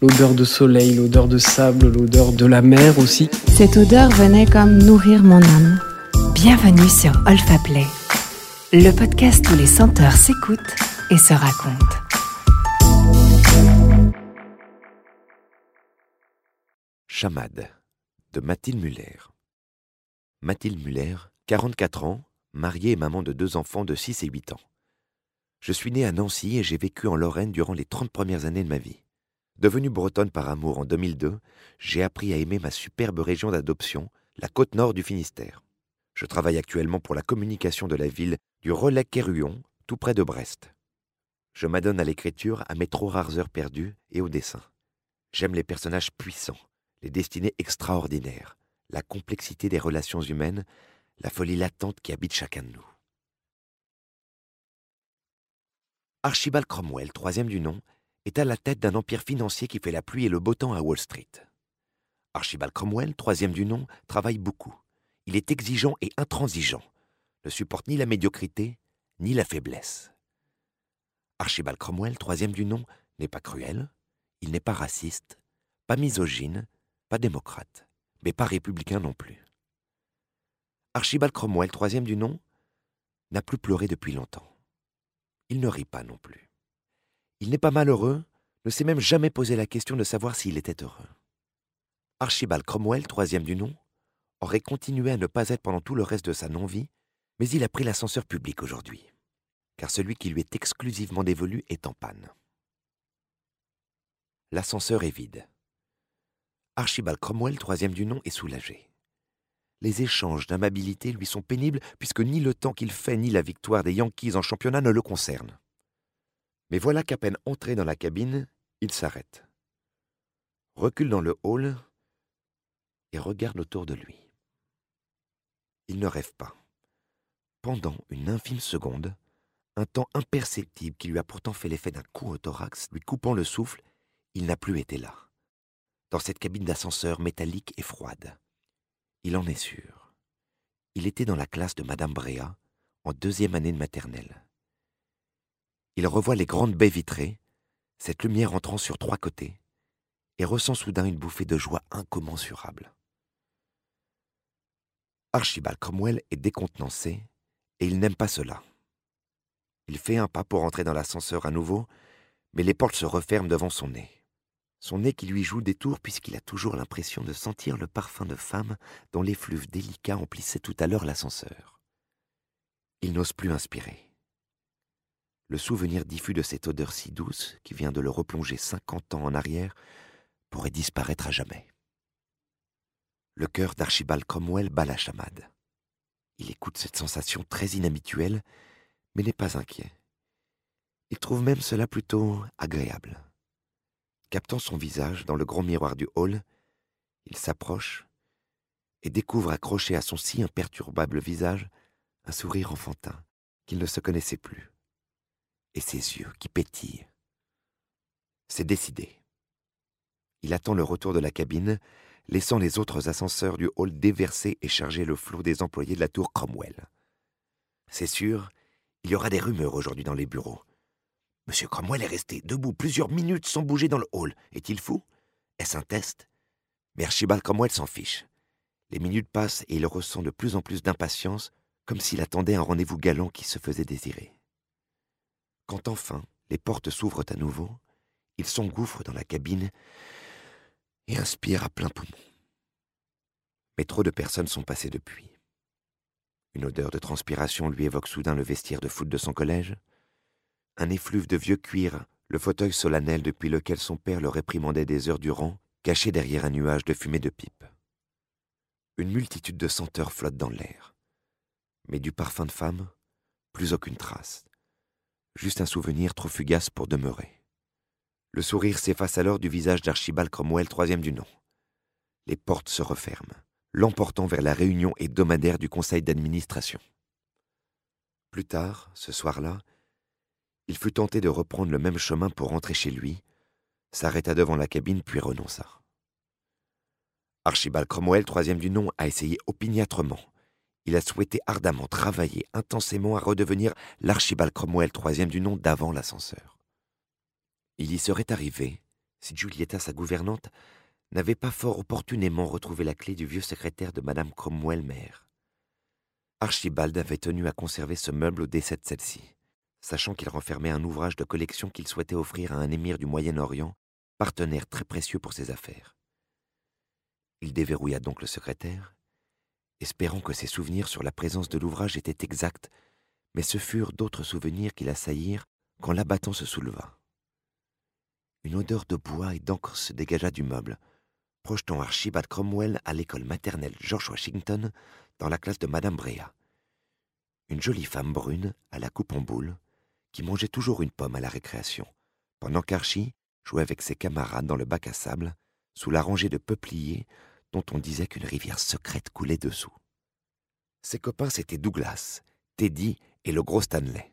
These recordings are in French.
L'odeur de soleil, l'odeur de sable, l'odeur de la mer aussi. Cette odeur venait comme nourrir mon âme. Bienvenue sur Olfaplay, le podcast où les senteurs s'écoutent et se racontent. Chamade de Mathilde Muller. Mathilde Muller, 44 ans, mariée et maman de deux enfants de 6 et 8 ans. Je suis née à Nancy et j'ai vécu en Lorraine durant les 30 premières années de ma vie. Devenue bretonne par amour en 2002, j'ai appris à aimer ma superbe région d'adoption, la côte nord du Finistère. Je travaille actuellement pour la communication de la ville du Relais-Quéruon, tout près de Brest. Je m'adonne à l'écriture, à mes trop rares heures perdues et au dessin. J'aime les personnages puissants, les destinées extraordinaires, la complexité des relations humaines, la folie latente qui habite chacun de nous. Archibald Cromwell, troisième du nom, est à la tête d'un empire financier qui fait la pluie et le beau temps à Wall Street. Archibald Cromwell, troisième du nom, travaille beaucoup. Il est exigeant et intransigeant, ne supporte ni la médiocrité ni la faiblesse. Archibald Cromwell, troisième du nom, n'est pas cruel, il n'est pas raciste, pas misogyne, pas démocrate, mais pas républicain non plus. Archibald Cromwell, troisième du nom, n'a plus pleuré depuis longtemps. Il ne rit pas non plus. Il n'est pas malheureux, ne s'est même jamais posé la question de savoir s'il était heureux. Archibald Cromwell, troisième du nom, aurait continué à ne pas être pendant tout le reste de sa non-vie, mais il a pris l'ascenseur public aujourd'hui, car celui qui lui est exclusivement dévolu est en panne. L'ascenseur est vide. Archibald Cromwell, troisième du nom, est soulagé. Les échanges d'amabilité lui sont pénibles puisque ni le temps qu'il fait ni la victoire des Yankees en championnat ne le concernent. Mais voilà qu'à peine entré dans la cabine, il s'arrête, recule dans le hall et regarde autour de lui. Il ne rêve pas. Pendant une infime seconde, un temps imperceptible qui lui a pourtant fait l'effet d'un coup au thorax, lui coupant le souffle, il n'a plus été là dans cette cabine d'ascenseur métallique et froide. Il en est sûr. Il était dans la classe de Madame Bréa, en deuxième année de maternelle. Il revoit les grandes baies vitrées, cette lumière entrant sur trois côtés, et ressent soudain une bouffée de joie incommensurable. Archibald Cromwell est décontenancé, et il n'aime pas cela. Il fait un pas pour entrer dans l'ascenseur à nouveau, mais les portes se referment devant son nez son nez qui lui joue des tours puisqu'il a toujours l'impression de sentir le parfum de femme dont l'effluve délicat emplissait tout à l'heure l'ascenseur. Il n'ose plus inspirer. Le souvenir diffus de cette odeur si douce, qui vient de le replonger cinquante ans en arrière, pourrait disparaître à jamais. Le cœur d'Archibald Cromwell bat la chamade. Il écoute cette sensation très inhabituelle, mais n'est pas inquiet. Il trouve même cela plutôt agréable. Captant son visage dans le grand miroir du hall, il s'approche et découvre accroché à son si imperturbable visage un sourire enfantin qu'il ne se connaissait plus, et ses yeux qui pétillent. C'est décidé. Il attend le retour de la cabine, laissant les autres ascenseurs du hall déverser et charger le flot des employés de la tour Cromwell. C'est sûr, il y aura des rumeurs aujourd'hui dans les bureaux. Monsieur Cromwell est resté debout plusieurs minutes sans bouger dans le hall. Est-il fou? Est-ce un test? Mais Archibald Cromwell s'en fiche. Les minutes passent et il ressent de plus en plus d'impatience, comme s'il attendait un rendez-vous galant qui se faisait désirer. Quand enfin les portes s'ouvrent à nouveau, il s'engouffre dans la cabine et inspire à plein poumon. Mais trop de personnes sont passées depuis. Une odeur de transpiration lui évoque soudain le vestiaire de foot de son collège, un effluve de vieux cuir, le fauteuil solennel depuis lequel son père le réprimandait des heures durant, caché derrière un nuage de fumée de pipe. Une multitude de senteurs flottent dans l'air. Mais du parfum de femme, plus aucune trace. Juste un souvenir trop fugace pour demeurer. Le sourire s'efface alors du visage d'Archibald Cromwell, troisième du nom. Les portes se referment, l'emportant vers la réunion hebdomadaire du conseil d'administration. Plus tard, ce soir-là, il fut tenté de reprendre le même chemin pour rentrer chez lui, s'arrêta devant la cabine puis renonça. Archibald Cromwell, troisième du nom, a essayé opiniâtrement. Il a souhaité ardemment travailler intensément à redevenir l'Archibald Cromwell, troisième du nom, d'avant l'ascenseur. Il y serait arrivé si Julietta, sa gouvernante, n'avait pas fort opportunément retrouvé la clé du vieux secrétaire de Madame Cromwell mère. Archibald avait tenu à conserver ce meuble au décès de celle-ci, sachant qu'il renfermait un ouvrage de collection qu'il souhaitait offrir à un émir du Moyen-Orient, partenaire très précieux pour ses affaires. Il déverrouilla donc le secrétaire, espérant que ses souvenirs sur la présence de l'ouvrage étaient exacts, mais ce furent d'autres souvenirs qui l'assaillirent quand l'abattant se souleva. Une odeur de bois et d'encre se dégagea du meuble, projetant Archibald Cromwell à l'école maternelle George Washington dans la classe de Madame Brea. Une jolie femme brune, à la coupe en boule, qui mangeait toujours une pomme à la récréation, pendant qu'Archie jouait avec ses camarades dans le bac à sable, sous la rangée de peupliers dont on disait qu'une rivière secrète coulait dessous. Ses copains, c'étaient Douglas, Teddy et le gros Stanley.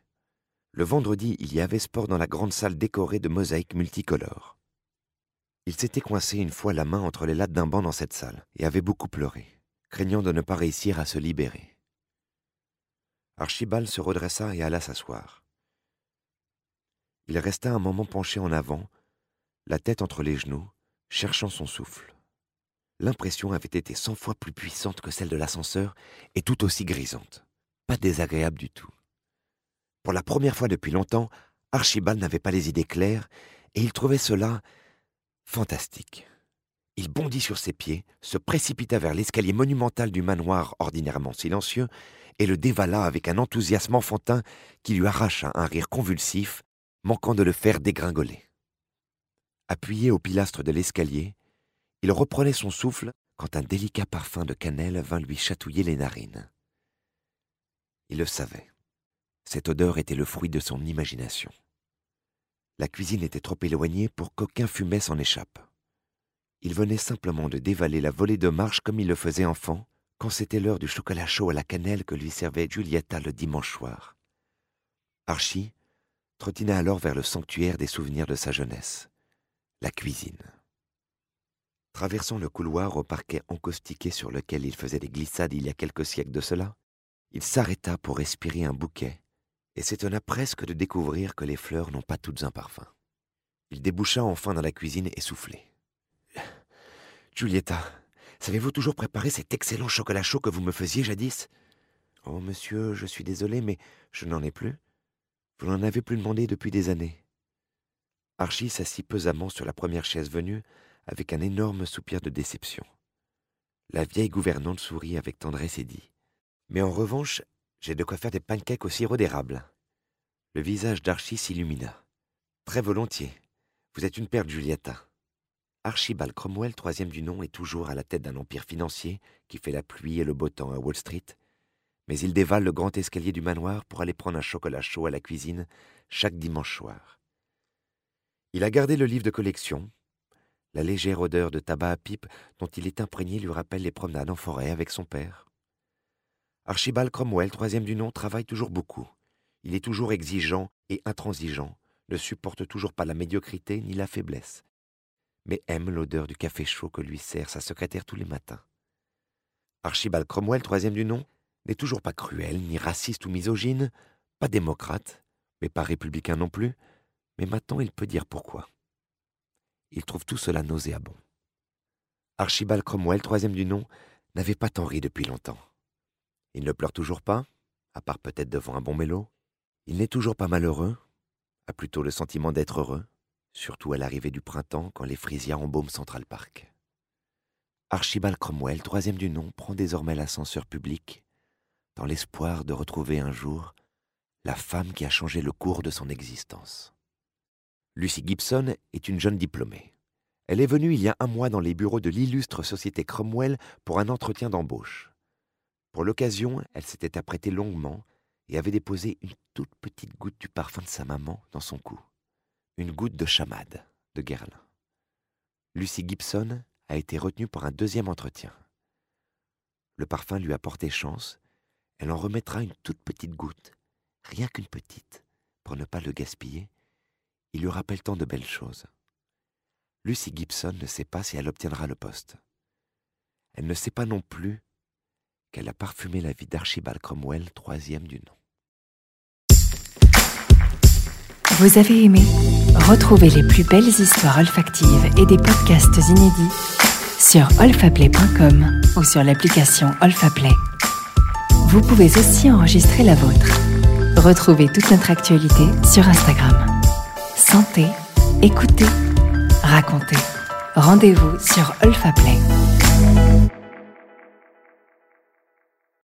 Le vendredi, il y avait sport dans la grande salle décorée de mosaïques multicolores. Il s'était coincé une fois la main entre les lattes d'un banc dans cette salle et avait beaucoup pleuré, craignant de ne pas réussir à se libérer. Archibald se redressa et alla s'asseoir. Il resta un moment penché en avant, la tête entre les genoux, cherchant son souffle. L'impression avait été cent fois plus puissante que celle de l'ascenseur et tout aussi grisante. Pas désagréable du tout. Pour la première fois depuis longtemps, Archibald n'avait pas les idées claires et il trouvait cela fantastique. Il bondit sur ses pieds, se précipita vers l'escalier monumental du manoir ordinairement silencieux et le dévala avec un enthousiasme enfantin qui lui arracha un rire convulsif, manquant de le faire dégringoler. Appuyé au pilastre de l'escalier, il reprenait son souffle quand un délicat parfum de cannelle vint lui chatouiller les narines. Il le savait. Cette odeur était le fruit de son imagination. La cuisine était trop éloignée pour qu'aucun fumet s'en échappe. Il venait simplement de dévaler la volée de marche comme il le faisait enfant, quand c'était l'heure du chocolat chaud à la cannelle que lui servait Giulietta le dimanche soir. Archie trottina alors vers le sanctuaire des souvenirs de sa jeunesse, la cuisine. Traversant le couloir au parquet encaustiqué sur lequel il faisait des glissades il y a quelques siècles de cela, il s'arrêta pour respirer un bouquet et s'étonna presque de découvrir que les fleurs n'ont pas toutes un parfum. Il déboucha enfin dans la cuisine essoufflé. Giulietta, savez-vous toujours préparer cet excellent chocolat chaud que vous me faisiez jadis? Oh, monsieur, je suis désolé, mais je n'en ai plus. Vous n'en avez plus demandé depuis des années. Archie s'assit pesamment sur la première chaise venue, avec un énorme soupir de déception. La vieille gouvernante sourit avec tendresse et dit Mais en revanche, j'ai de quoi faire des pancakes au sirop d'érable. Le visage d'Archie s'illumina. Très volontiers. Vous êtes une perte, Julietta. Archibald Cromwell, troisième du nom, est toujours à la tête d'un empire financier qui fait la pluie et le beau temps à Wall Street, mais il dévale le grand escalier du manoir pour aller prendre un chocolat chaud à la cuisine chaque dimanche soir. Il a gardé le livre de collection. La légère odeur de tabac à pipe dont il est imprégné lui rappelle les promenades en forêt avec son père. Archibald Cromwell, troisième du nom, travaille toujours beaucoup. Il est toujours exigeant et intransigeant, ne supporte toujours pas la médiocrité ni la faiblesse, mais aime l'odeur du café chaud que lui sert sa secrétaire tous les matins. Archibald Cromwell, troisième du nom, n'est toujours pas cruel, ni raciste ou misogyne, pas démocrate, mais pas républicain non plus, mais maintenant il peut dire pourquoi. Il trouve tout cela nauséabond. Archibald Cromwell, troisième du nom, n'avait pas tant ri depuis longtemps. Il ne pleure toujours pas, à part peut-être devant un bon mélo. Il n'est toujours pas malheureux, a plutôt le sentiment d'être heureux, surtout à l'arrivée du printemps quand les frisias embaument Central Park. Archibald Cromwell, troisième du nom, prend désormais l'ascenseur public, dans l'espoir de retrouver un jour la femme qui a changé le cours de son existence. Lucy Gibson est une jeune diplômée. Elle est venue il y a un mois dans les bureaux de l'illustre société Cromwell pour un entretien d'embauche. Pour l'occasion, elle s'était apprêtée longuement et avait déposé une toute petite goutte du parfum de sa maman dans son cou. Une goutte de chamade de Guerlain. Lucy Gibson a été retenue pour un deuxième entretien. Le parfum lui a porté chance. Elle en remettra une toute petite goutte, rien qu'une petite, pour ne pas le gaspiller. Il lui rappelle tant de belles choses. Lucy Gibson ne sait pas si elle obtiendra le poste. Elle ne sait pas non plus qu'elle a parfumé la vie d'Archibald Cromwell, troisième du nom. Vous avez aimé Retrouvez les plus belles histoires olfactives et des podcasts inédits sur olfaplay.com ou sur l'application Olfaplay. Vous pouvez aussi enregistrer la vôtre. Retrouvez toute notre actualité sur Instagram. Sentez, écoutez, racontez. Rendez-vous sur Olfaplay.